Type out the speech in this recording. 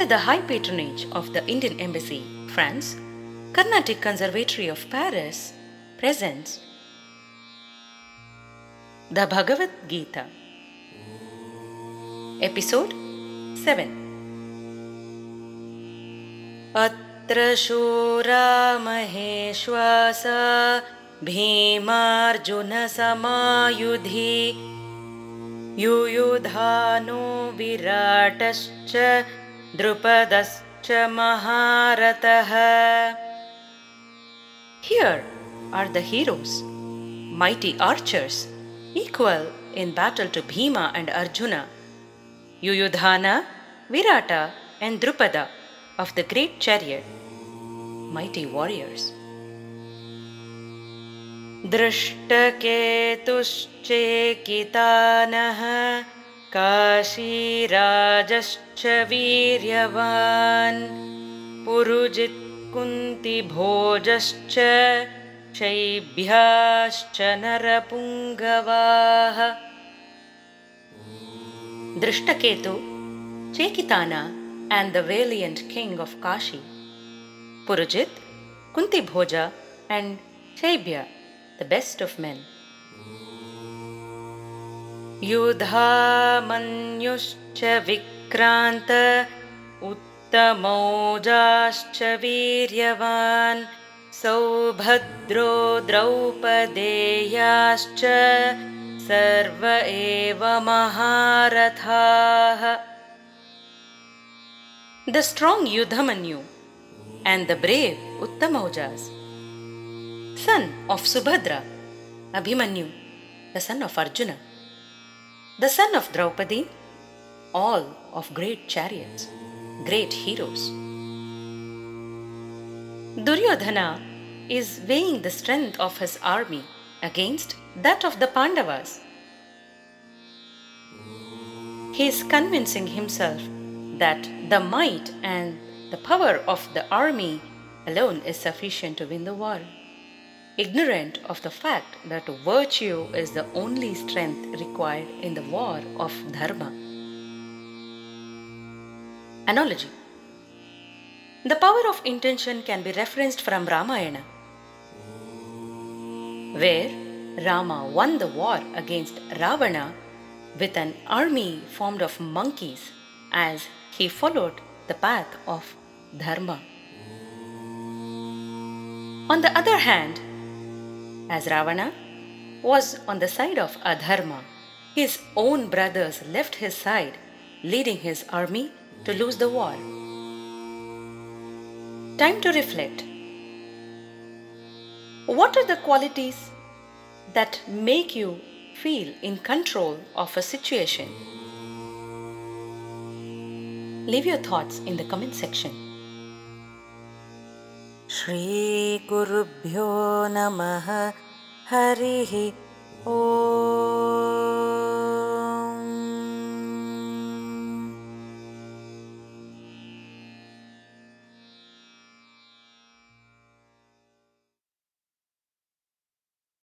under the high patronage of the Indian Embassy, France, Carnatic Conservatory of Paris presents the Bhagavad Gita, Episode 7. अत्र शूरा महेश्वासा भीमार्जुनसमायुधि युयुधानो विराटश्च द्रुपदश्च महारथः Here are the heroes, mighty archers, equal in battle to Bhima and Arjuna, Yuyudhana, Virata, and Drupada of the great chariot, mighty warriors. दृष्टकेतुश्चेकितानः काशीराजश्च वीर्यवान् पुरुजित् कुन्तिभोजश्च शैभ्याश्च नरपुङ्गवाः। Dhrishtaketu Chekitana and the valiant king of Kashi Purujit, Kuntibhoja and Shaibya the best of men युधामन्युश्च विक्रान्त उत्तमौजाश्च वीर्यवान् सौभद्रो द्रौपदेयाश्च सर्व एव महारथाः। The strong Yudhamanyu and the brave Uttamaujas, son of Subhadra, Abhimanyu, the son of Arjuna, the son of Draupadi, all of great chariots, great heroes. Duryodhana is weighing the strength of his army against that of the Pandavas. He is convincing himself that the might and the power of the army alone is sufficient to win the war, ignorant of the fact that virtue is the only strength required in the war of dharma. Analogy The power of intention can be referenced from Ramayana, where Rama won the war against Ravana with an army formed of monkeys as he followed the path of dharma. On the other hand, as Ravana was on the side of adharma, his own brothers left his side, leading his army to lose the war. Time to reflect. What are the qualities that make you feel in control of a situation? Leave your thoughts in the comment section. श्रीगुरुभ्यो नमः। हरिः ओ